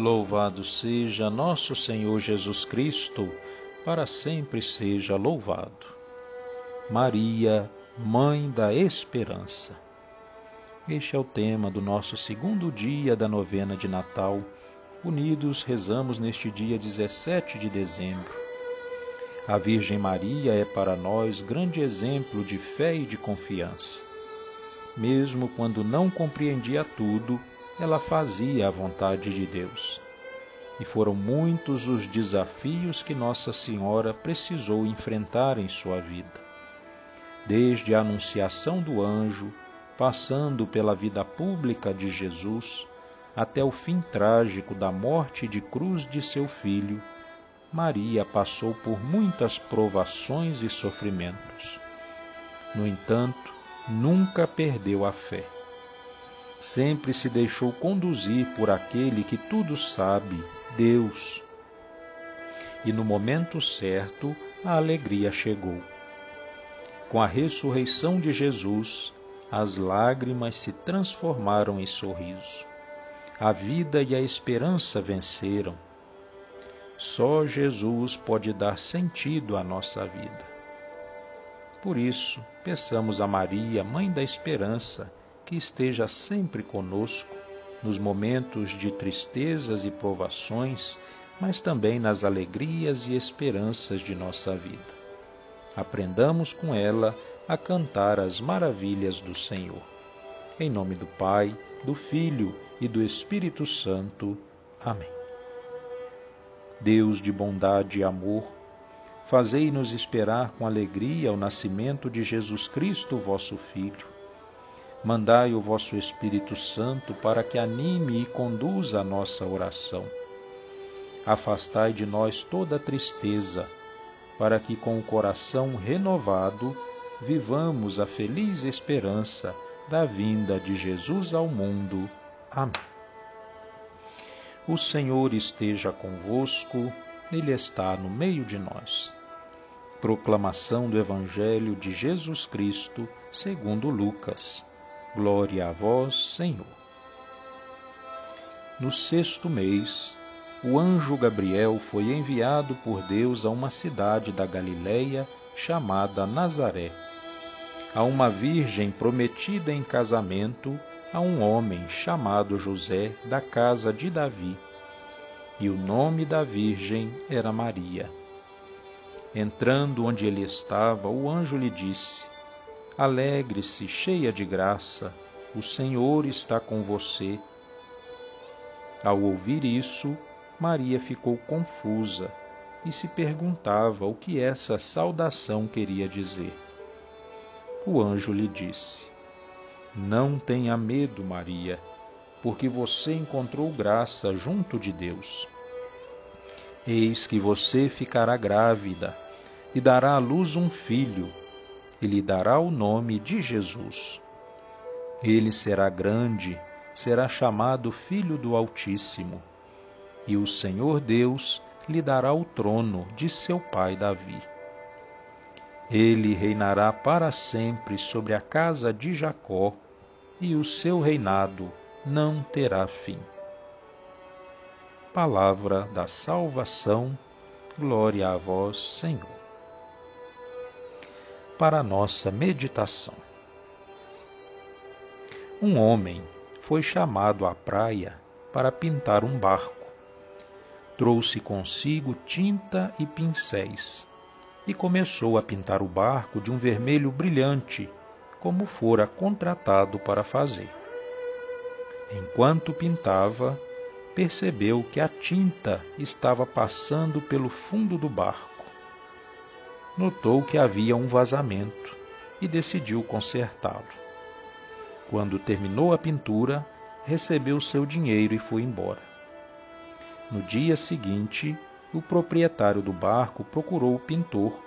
Louvado seja nosso Senhor Jesus Cristo, para sempre seja louvado. Maria, Mãe da Esperança. Este é o tema do nosso segundo dia da novena de Natal. Unidos rezamos neste dia 17 de dezembro. A Virgem Maria é para nós grande exemplo de fé e de confiança. Mesmo quando não compreendia tudo, ela fazia a vontade de Deus. E foram muitos os desafios que Nossa Senhora precisou enfrentar em sua vida. Desde a anunciação do anjo, passando pela vida pública de Jesus, até o fim trágico da morte de cruz de seu filho, Maria passou por muitas provações e sofrimentos. No entanto, nunca perdeu a fé sempre se deixou conduzir por aquele que tudo sabe, Deus. E no momento certo, a alegria chegou. Com a ressurreição de Jesus, as lágrimas se transformaram em sorriso. A vida e a esperança venceram. Só Jesus pode dar sentido à nossa vida. Por isso, peçamos a Maria, Mãe da Esperança, que esteja sempre conosco nos momentos de tristezas e provações, mas também nas alegrias e esperanças de nossa vida. Aprendamos com ela a cantar as maravilhas do Senhor. Em nome do Pai, do Filho e do Espírito Santo. Amém. Deus de bondade e amor, fazei-nos esperar com alegria o nascimento de Jesus Cristo, vosso Filho Mandai o vosso Espírito Santo para que anime e conduza a nossa oração. Afastai de nós toda tristeza, para que com o coração renovado vivamos a feliz esperança da vinda de Jesus ao mundo. Amém. O Senhor esteja convosco, Ele está no meio de nós. Proclamação do Evangelho de Jesus Cristo, segundo Lucas. Glória a vós, Senhor. No sexto mês, o anjo Gabriel foi enviado por Deus a uma cidade da Galiléia chamada Nazaré, a uma virgem prometida em casamento a um homem chamado José da casa de Davi. E o nome da virgem era Maria. Entrando onde ele estava, o anjo lhe disse: Alegre-se, cheia de graça, o Senhor está com você. Ao ouvir isso, Maria ficou confusa e se perguntava o que essa saudação queria dizer. O anjo lhe disse: Não tenha medo, Maria, porque você encontrou graça junto de Deus. Eis que você ficará grávida e dará à luz um filho e lhe dará o nome de Jesus. Ele será grande, será chamado Filho do Altíssimo, e o Senhor Deus lhe dará o trono de seu pai Davi. Ele reinará para sempre sobre a casa de Jacó, e o seu reinado não terá fim. Palavra da salvação, glória a vós, Senhor para nossa meditação. Um homem foi chamado à praia para pintar um barco. Trouxe consigo tinta e pincéis e começou a pintar o barco de um vermelho brilhante, como fora contratado para fazer. Enquanto pintava, percebeu que a tinta estava passando pelo fundo do barco notou que havia um vazamento e decidiu consertá-lo. Quando terminou a pintura, recebeu seu dinheiro e foi embora. No dia seguinte, o proprietário do barco procurou o pintor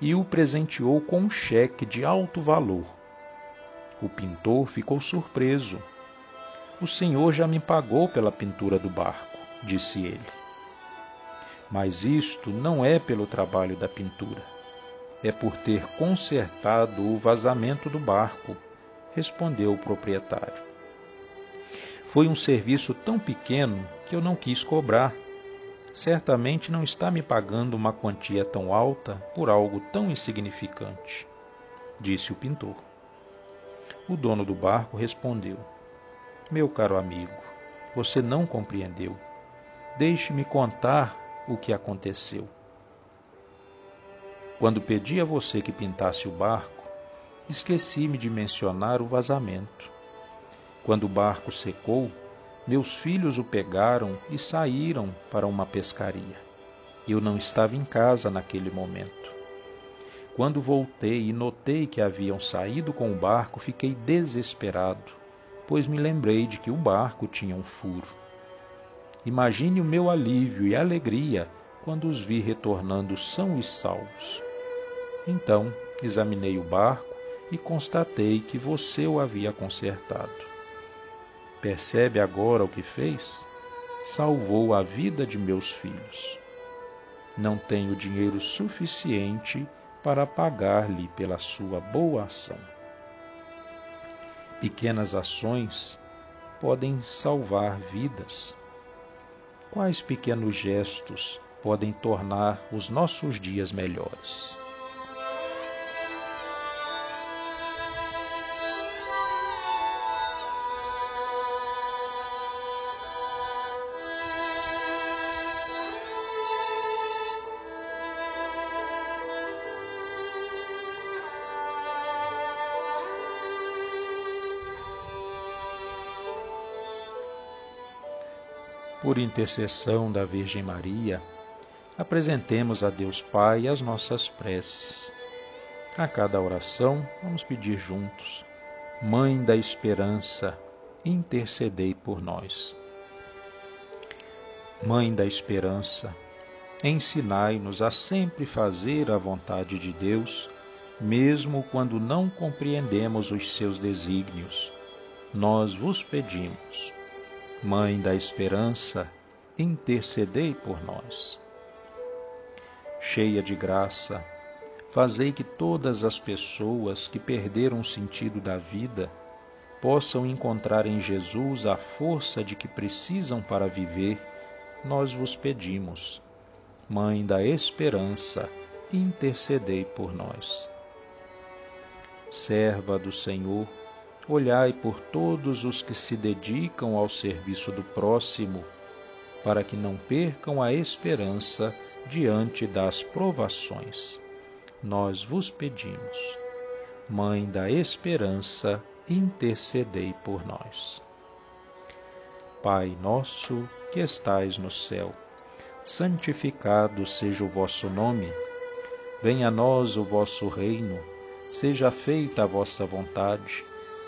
e o presenteou com um cheque de alto valor. O pintor ficou surpreso. O senhor já me pagou pela pintura do barco, disse ele. Mas isto não é pelo trabalho da pintura. É por ter consertado o vazamento do barco, respondeu o proprietário. Foi um serviço tão pequeno que eu não quis cobrar. Certamente não está me pagando uma quantia tão alta por algo tão insignificante, disse o pintor. O dono do barco respondeu: Meu caro amigo, você não compreendeu. Deixe-me contar o que aconteceu. Quando pedi a você que pintasse o barco, esqueci-me de mencionar o vazamento. Quando o barco secou, meus filhos o pegaram e saíram para uma pescaria. Eu não estava em casa naquele momento. Quando voltei e notei que haviam saído com o barco, fiquei desesperado, pois me lembrei de que o barco tinha um furo. Imagine o meu alívio e alegria quando os vi retornando são e salvos. Então examinei o barco e constatei que você o havia consertado. Percebe agora o que fez? Salvou a vida de meus filhos. Não tenho dinheiro suficiente para pagar-lhe pela sua boa ação. Pequenas ações podem salvar vidas Quais pequenos gestos podem tornar os nossos dias melhores? Por intercessão da Virgem Maria, apresentemos a Deus Pai as nossas preces. A cada oração, vamos pedir juntos: Mãe da Esperança, intercedei por nós. Mãe da Esperança, ensinai-nos a sempre fazer a vontade de Deus, mesmo quando não compreendemos os seus desígnios. Nós vos pedimos Mãe da Esperança, intercedei por nós. Cheia de graça, fazei que todas as pessoas que perderam o sentido da vida possam encontrar em Jesus a força de que precisam para viver, nós vos pedimos. Mãe da Esperança, intercedei por nós. Serva do Senhor, Olhai por todos os que se dedicam ao serviço do próximo, para que não percam a esperança diante das provações. Nós vos pedimos, Mãe da Esperança, intercedei por nós. Pai nosso que estais no céu, santificado seja o vosso nome. Venha a nós o vosso reino, seja feita a vossa vontade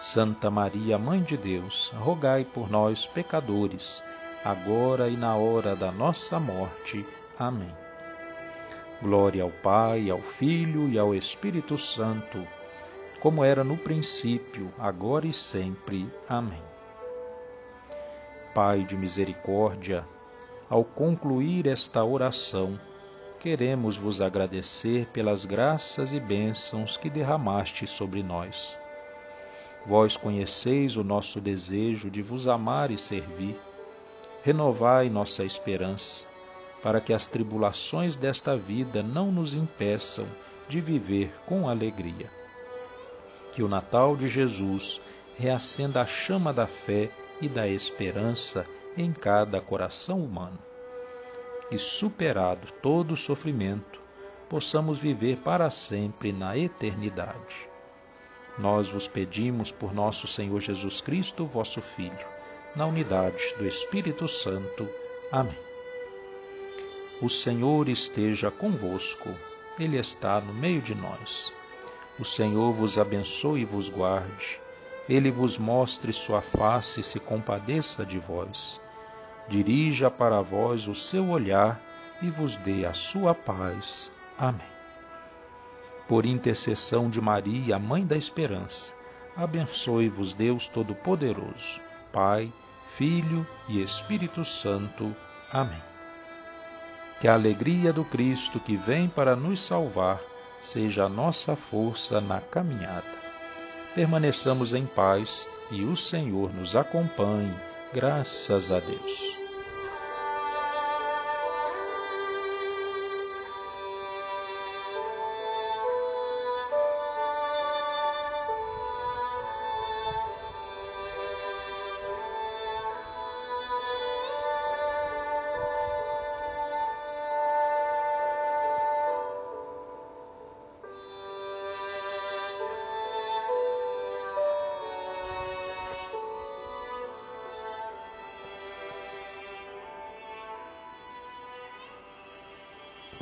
Santa Maria, Mãe de Deus, rogai por nós, pecadores, agora e na hora da nossa morte. Amém. Glória ao Pai, ao Filho e ao Espírito Santo, como era no princípio, agora e sempre. Amém. Pai de misericórdia, ao concluir esta oração, queremos vos agradecer pelas graças e bênçãos que derramaste sobre nós Vós conheceis o nosso desejo de vos amar e servir. Renovai nossa esperança, para que as tribulações desta vida não nos impeçam de viver com alegria. Que o Natal de Jesus reacenda a chama da fé e da esperança em cada coração humano. E superado todo o sofrimento, possamos viver para sempre na eternidade nós vos pedimos por nosso Senhor Jesus Cristo, vosso Filho, na unidade do Espírito Santo. Amém. O Senhor esteja convosco, Ele está no meio de nós. O Senhor vos abençoe e vos guarde. ele vos mostre sua face e se compadeça de vós. Dirija para vós o seu olhar e vos dê a sua paz. Amém. Por intercessão de Maria, Mãe da Esperança, abençoe-vos Deus Todo-Poderoso, Pai, Filho e Espírito Santo. Amém. Que a alegria do Cristo que vem para nos salvar seja a nossa força na caminhada permaneçamos em paz e o Senhor nos acompanhe, graças a Deus.